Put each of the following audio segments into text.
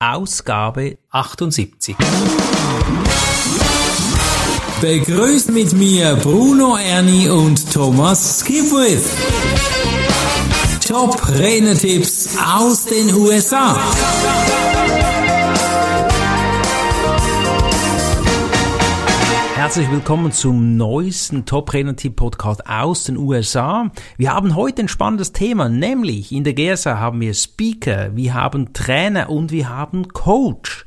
Ausgabe 78. Begrüßt mit mir Bruno Ernie und Thomas Skipwith. Top Renetipps aus den USA. Herzlich willkommen zum neuesten Top Tipp Podcast aus den USA. Wir haben heute ein spannendes Thema, nämlich in der GSA haben wir Speaker, wir haben Trainer und wir haben Coach.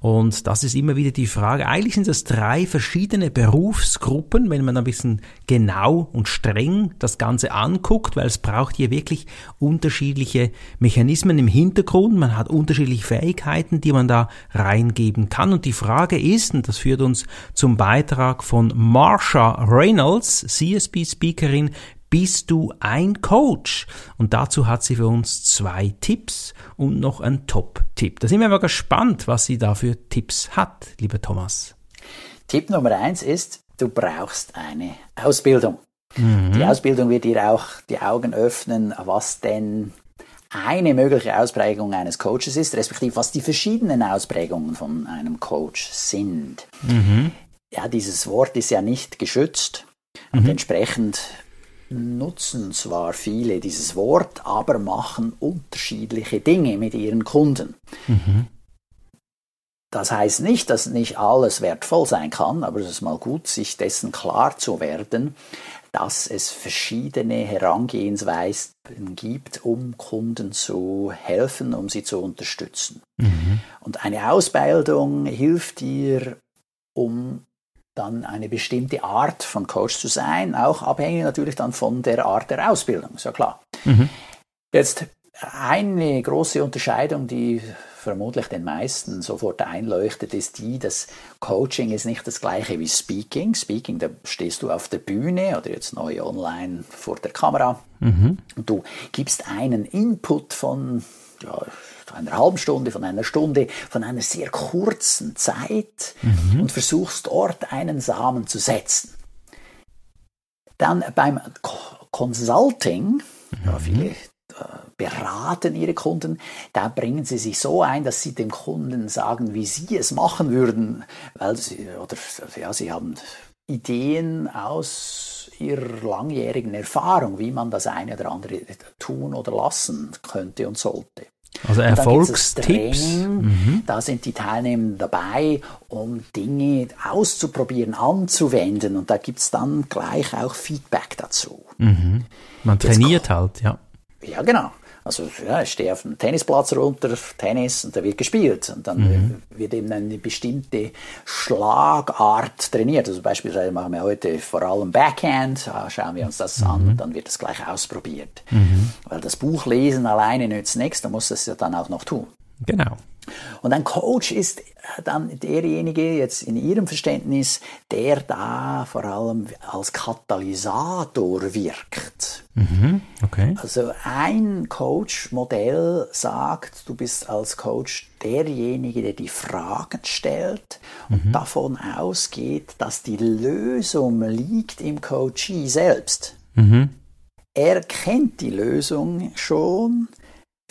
Und das ist immer wieder die Frage. Eigentlich sind das drei verschiedene Berufsgruppen, wenn man ein bisschen genau und streng das Ganze anguckt, weil es braucht hier wirklich unterschiedliche Mechanismen im Hintergrund. Man hat unterschiedliche Fähigkeiten, die man da reingeben kann. Und die Frage ist, und das führt uns zum Beitrag von Marsha Reynolds, CSB-Speakerin, bist du ein Coach? Und dazu hat sie für uns zwei Tipps und noch einen Top-Tipp. Da sind wir mal gespannt, was sie da für Tipps hat, lieber Thomas. Tipp Nummer eins ist, du brauchst eine Ausbildung. Mhm. Die Ausbildung wird dir auch die Augen öffnen, was denn eine mögliche Ausprägung eines Coaches ist, respektive was die verschiedenen Ausprägungen von einem Coach sind. Mhm. Ja, dieses Wort ist ja nicht geschützt und mhm. entsprechend nutzen zwar viele dieses Wort, aber machen unterschiedliche Dinge mit ihren Kunden. Mhm. Das heißt nicht, dass nicht alles wertvoll sein kann, aber es ist mal gut, sich dessen klar zu werden, dass es verschiedene Herangehensweisen gibt, um Kunden zu helfen, um sie zu unterstützen. Mhm. Und eine Ausbildung hilft dir, um dann eine bestimmte Art von Coach zu sein, auch abhängig natürlich dann von der Art der Ausbildung, ist ja klar. Mhm. Jetzt eine große Unterscheidung, die vermutlich den meisten sofort einleuchtet, ist die, dass Coaching ist nicht das gleiche wie Speaking. Speaking, da stehst du auf der Bühne oder jetzt neu online vor der Kamera mhm. und du gibst einen Input von ja, einer halben Stunde, von einer Stunde, von einer sehr kurzen Zeit mhm. und versuchst dort einen Samen zu setzen. Dann beim Consulting, mhm. ja, viele äh, beraten ihre Kunden, da bringen sie sich so ein, dass sie dem Kunden sagen, wie sie es machen würden, weil sie, oder, ja, sie haben Ideen aus ihrer langjährigen Erfahrung, wie man das eine oder andere tun oder lassen könnte und sollte. Also Erfolgstipps. Mhm. Da sind die Teilnehmer dabei, um Dinge auszuprobieren, anzuwenden. Und da gibt es dann gleich auch Feedback dazu. Mhm. Man trainiert halt, ja. Ja, genau. Also ja, ich stehe auf dem Tennisplatz runter, Tennis, und da wird gespielt. Und dann mhm. wird eben eine bestimmte Schlagart trainiert. Also beispielsweise machen wir heute vor allem Backhand, schauen wir uns das mhm. an und dann wird das gleich ausprobiert. Mhm. Weil das Buch lesen alleine nützt nichts, da muss das ja dann auch noch tun. Genau. Und ein Coach ist dann derjenige, jetzt in Ihrem Verständnis, der da vor allem als Katalysator wirkt. Mhm, okay. Also ein Coach-Modell sagt, du bist als Coach derjenige, der die Fragen stellt und mhm. davon ausgeht, dass die Lösung liegt im Coachee selbst. Mhm. Er kennt die Lösung schon,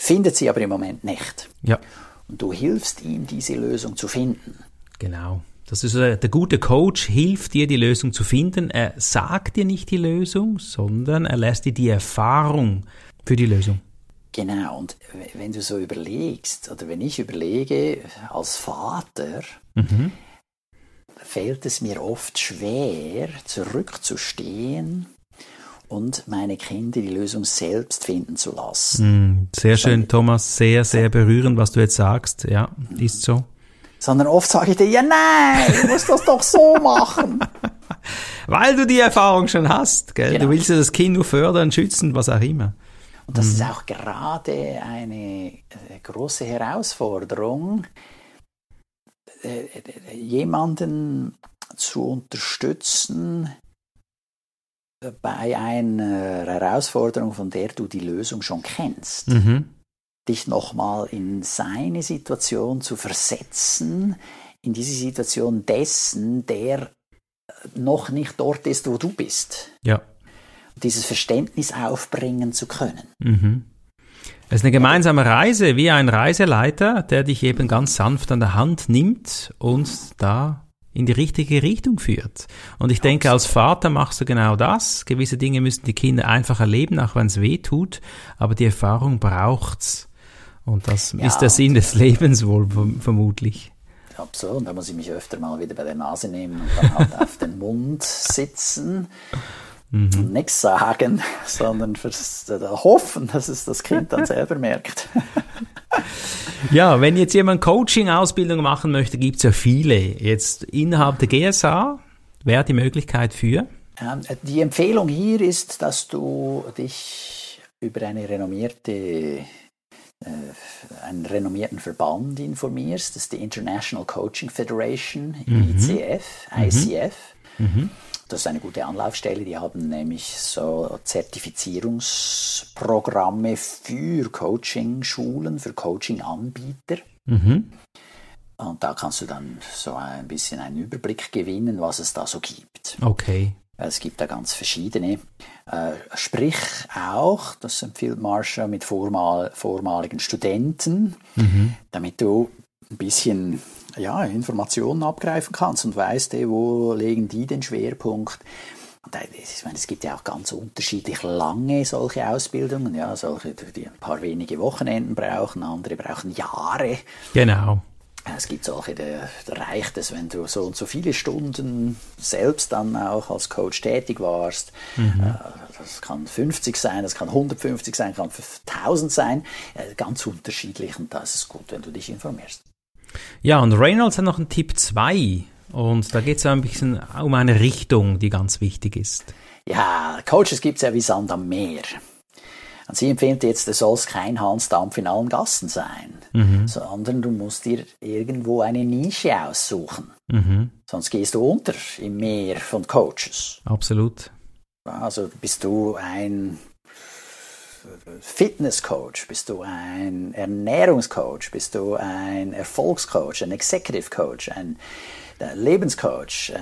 findet sie aber im Moment nicht. Ja. Und du hilfst ihm, diese Lösung zu finden. Genau. Das ist äh, der gute Coach hilft dir, die Lösung zu finden. Er sagt dir nicht die Lösung, sondern er lässt dir die Erfahrung für die Lösung. Genau, und wenn du so überlegst, oder wenn ich überlege, als Vater, mhm. fällt es mir oft schwer, zurückzustehen und meine Kinder die Lösung selbst finden zu lassen. Mm, sehr schön, Thomas, sehr, sehr berührend, was du jetzt sagst. Ja, ist so. Sondern oft sage ich dir, ja nein, du musst das doch so machen. Weil du die Erfahrung schon hast, gell? Genau. Du willst ja das Kind nur fördern, schützen, was auch immer. Und das mhm. ist auch gerade eine große Herausforderung, äh, äh, jemanden zu unterstützen, bei einer Herausforderung, von der du die Lösung schon kennst. Mhm. Dich nochmal in seine Situation zu versetzen, in diese Situation dessen, der noch nicht dort ist, wo du bist. Ja. dieses Verständnis aufbringen zu können. Mhm. Es ist eine gemeinsame Reise, wie ein Reiseleiter, der dich eben ganz sanft an der Hand nimmt und da in die richtige Richtung führt. Und ich denke, als Vater machst du genau das. Gewisse Dinge müssen die Kinder einfach erleben, auch wenn es weh tut. Aber die Erfahrung braucht's. Und das ja, ist der Sinn des Lebens wohl vermutlich. Absolut. Da muss ich mich öfter mal wieder bei der Nase nehmen und dann halt auf den Mund sitzen mhm. und nichts sagen, sondern fürs, äh, hoffen, dass es das Kind dann selber merkt. ja, wenn jetzt jemand Coaching-Ausbildung machen möchte, gibt es ja viele. Jetzt innerhalb der GSA wäre die Möglichkeit für? Ähm, die Empfehlung hier ist, dass du dich über eine renommierte äh, einen renommierten Verband informierst, das ist die International Coaching Federation, mhm. ICF, ICF. Mhm. mhm. Das ist eine gute Anlaufstelle. Die haben nämlich so Zertifizierungsprogramme für Coaching-Schulen, für Coaching-Anbieter. Mhm. Und da kannst du dann so ein bisschen einen Überblick gewinnen, was es da so gibt. Okay. Es gibt da ganz verschiedene. Äh, sprich auch, das empfiehlt Marsha, mit vormal, vormaligen Studenten, mhm. damit du ein bisschen ja, Informationen abgreifen kannst und weißt, wo legen die den Schwerpunkt. Ich meine, es gibt ja auch ganz unterschiedlich lange solche Ausbildungen, ja, solche, die ein paar wenige Wochenenden brauchen, andere brauchen Jahre. Genau. Es gibt solche, da, reicht es, wenn du so und so viele Stunden selbst dann auch als Coach tätig warst. Mhm. Äh, das kann 50 sein, das kann 150 sein, kann 1000 sein. Äh, ganz unterschiedlich und da ist es gut, wenn du dich informierst. Ja, und Reynolds hat noch einen Tipp 2. Und da geht es ein bisschen um eine Richtung, die ganz wichtig ist. Ja, Coaches gibt es ja wie Sand am Meer. Und sie empfiehlt jetzt, es soll kein Hansdampf in allen Gassen sein, mhm. sondern du musst dir irgendwo eine Nische aussuchen. Mhm. Sonst gehst du unter im Meer von Coaches. Absolut. Also bist du ein Fitnesscoach, bist du ein Ernährungscoach, bist du ein Erfolgscoach, ein Executive Coach, ein Lebenscoach, äh,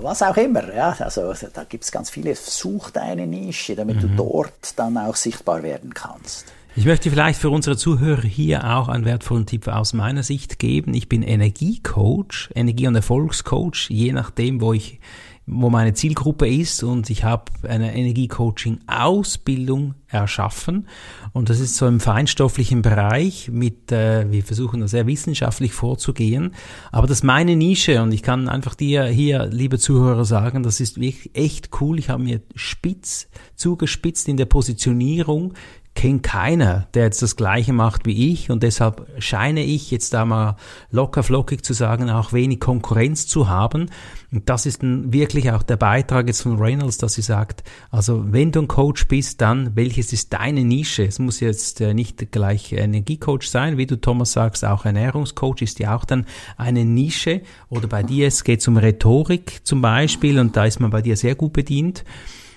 was auch immer. Ja, also da gibt es ganz viele. Such deine Nische, damit mhm. du dort dann auch sichtbar werden kannst. Ich möchte vielleicht für unsere Zuhörer hier auch einen wertvollen Tipp aus meiner Sicht geben. Ich bin Energiecoach, Energie- und Erfolgscoach, je nachdem, wo ich wo meine Zielgruppe ist und ich habe eine Energiecoaching-Ausbildung erschaffen. Und das ist so im feinstofflichen Bereich mit, äh, wir versuchen da sehr wissenschaftlich vorzugehen, aber das ist meine Nische und ich kann einfach dir hier, liebe Zuhörer, sagen, das ist wirklich echt cool. Ich habe mir spitz zugespitzt in der Positionierung, kennt keiner, der jetzt das Gleiche macht wie ich und deshalb scheine ich jetzt da mal locker flockig zu sagen, auch wenig Konkurrenz zu haben. Und das ist wirklich auch der Beitrag jetzt von Reynolds, dass sie sagt, also wenn du ein Coach bist, dann welches ist deine Nische? Es muss jetzt äh, nicht gleich Energiecoach sein, wie du Thomas sagst, auch Ernährungscoach ist ja auch dann eine Nische oder bei dir es geht um Rhetorik zum Beispiel und da ist man bei dir sehr gut bedient.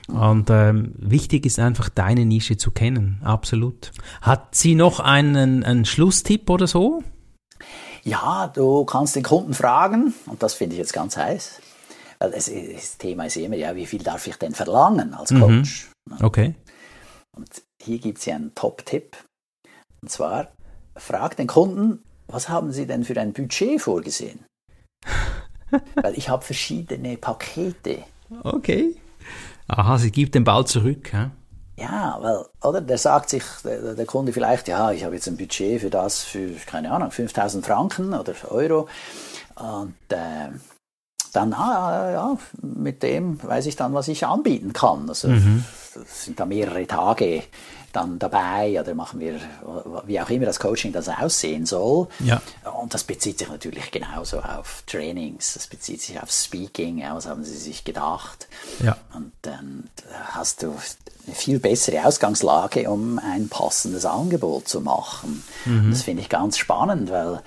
Und ähm, wichtig ist einfach, deine Nische zu kennen. Absolut. Hat sie noch einen, einen Schlusstipp oder so? Ja, du kannst den Kunden fragen, und das finde ich jetzt ganz heiß. Das, das, Thema ist immer, ja, wie viel darf ich denn verlangen als mhm. Coach? Mhm. Okay. Und hier gibt es ja einen Top-Tipp. Und zwar, frag den Kunden, was haben Sie denn für ein Budget vorgesehen? Weil ich habe verschiedene Pakete. Okay. Aha, sie gibt den Ball zurück. Hä? Ja, weil, oder, der sagt sich, der, der, Kunde vielleicht, ja, ich habe jetzt ein Budget für das, für, keine Ahnung, 5000 Franken oder Euro. Und äh, dann, ah, ja, mit dem weiß ich dann, was ich anbieten kann. Also, mhm. sind da mehrere Tage dann dabei oder machen wir, wie auch immer das Coaching das aussehen soll. Ja. Und das bezieht sich natürlich genauso auf Trainings, das bezieht sich auf Speaking, was haben Sie sich gedacht? Ja. Und dann hast du eine viel bessere Ausgangslage, um ein passendes Angebot zu machen. Mhm. Das finde ich ganz spannend, weil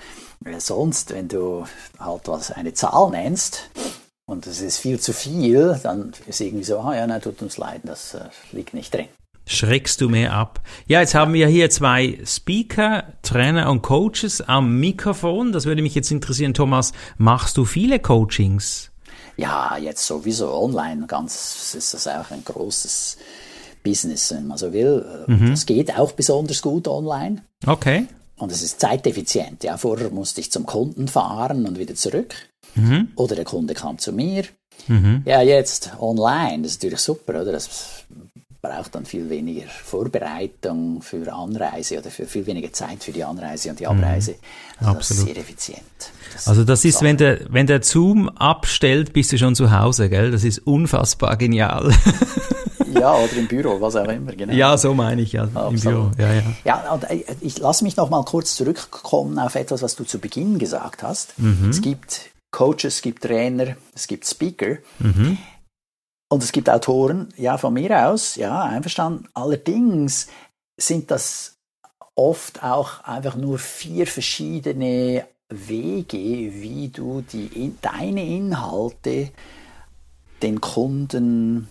sonst, wenn du halt was eine Zahl nennst, und es ist viel zu viel, dann ist irgendwie so, ah ja, nein, tut uns leid, das äh, liegt nicht drin schreckst du mehr ab. Ja, jetzt haben wir hier zwei Speaker, Trainer und Coaches am Mikrofon. Das würde mich jetzt interessieren, Thomas. Machst du viele Coachings? Ja, jetzt sowieso online. Ganz ist das auch ein großes Business, wenn man so will. Mhm. Das geht auch besonders gut online. Okay. Und es ist zeiteffizient. Ja, vorher musste ich zum Kunden fahren und wieder zurück. Mhm. Oder der Kunde kam zu mir. Mhm. Ja, jetzt online, das ist natürlich super, oder? Das braucht dann viel weniger Vorbereitung für Anreise oder für viel weniger Zeit für die Anreise und die mhm. Abreise. Also Absolut. Das ist sehr effizient. Das also das ist, wenn der, wenn der Zoom abstellt, bist du schon zu Hause, gell? Das ist unfassbar genial. ja, oder im Büro, was auch immer, genau. Ja, so meine ich, ja, Absolut. im Büro. Ja, ja. ja und äh, ich lasse mich noch mal kurz zurückkommen auf etwas, was du zu Beginn gesagt hast. Mhm. Es gibt Coaches, es gibt Trainer, es gibt Speaker. Mhm. Und es gibt Autoren, ja, von mir aus, ja, einverstanden. Allerdings sind das oft auch einfach nur vier verschiedene Wege, wie du die, deine Inhalte den Kunden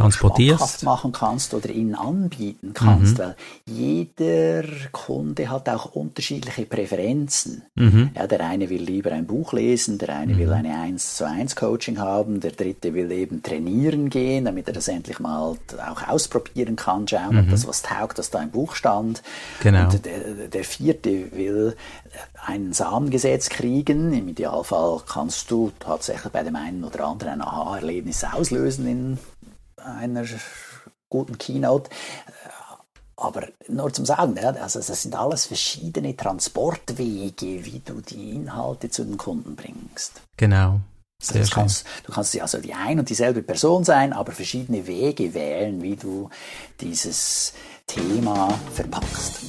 transportierst machen kannst oder ihnen anbieten kannst, mhm. weil jeder Kunde hat auch unterschiedliche Präferenzen. Mhm. Ja, der eine will lieber ein Buch lesen, der eine mhm. will eine 1 zu 1 Coaching haben, der dritte will eben trainieren gehen, damit er das endlich mal auch ausprobieren kann, schauen, ob mhm. das was taugt, dass da im Buch stand. Genau. Und der, der vierte will ein Samengesetz kriegen. Im Idealfall kannst du tatsächlich bei dem einen oder anderen ein Aha-Erlebnis auslösen in einer guten Keynote. Aber nur zum Sagen, also das sind alles verschiedene Transportwege, wie du die Inhalte zu den Kunden bringst. Genau. Also Sehr also kannst, du kannst also die ein und dieselbe Person sein, aber verschiedene Wege wählen, wie du dieses Thema verpackst.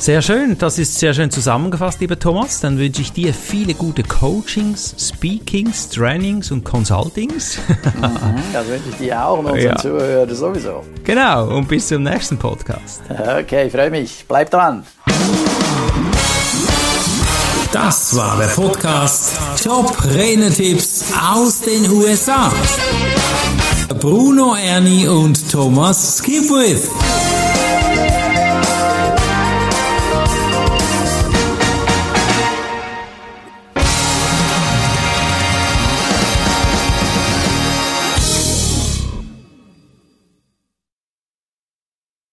Sehr schön, das ist sehr schön zusammengefasst, lieber Thomas. Dann wünsche ich dir viele gute Coachings, Speakings, Trainings und Consultings. Mhm, das wünsche ich dir auch und unseren ja. Zuhörern sowieso. Genau, und bis zum nächsten Podcast. Okay, freue mich. Bleib dran. Das war der Podcast Top Renetipps aus den USA. Bruno Ernie und Thomas Skipwith.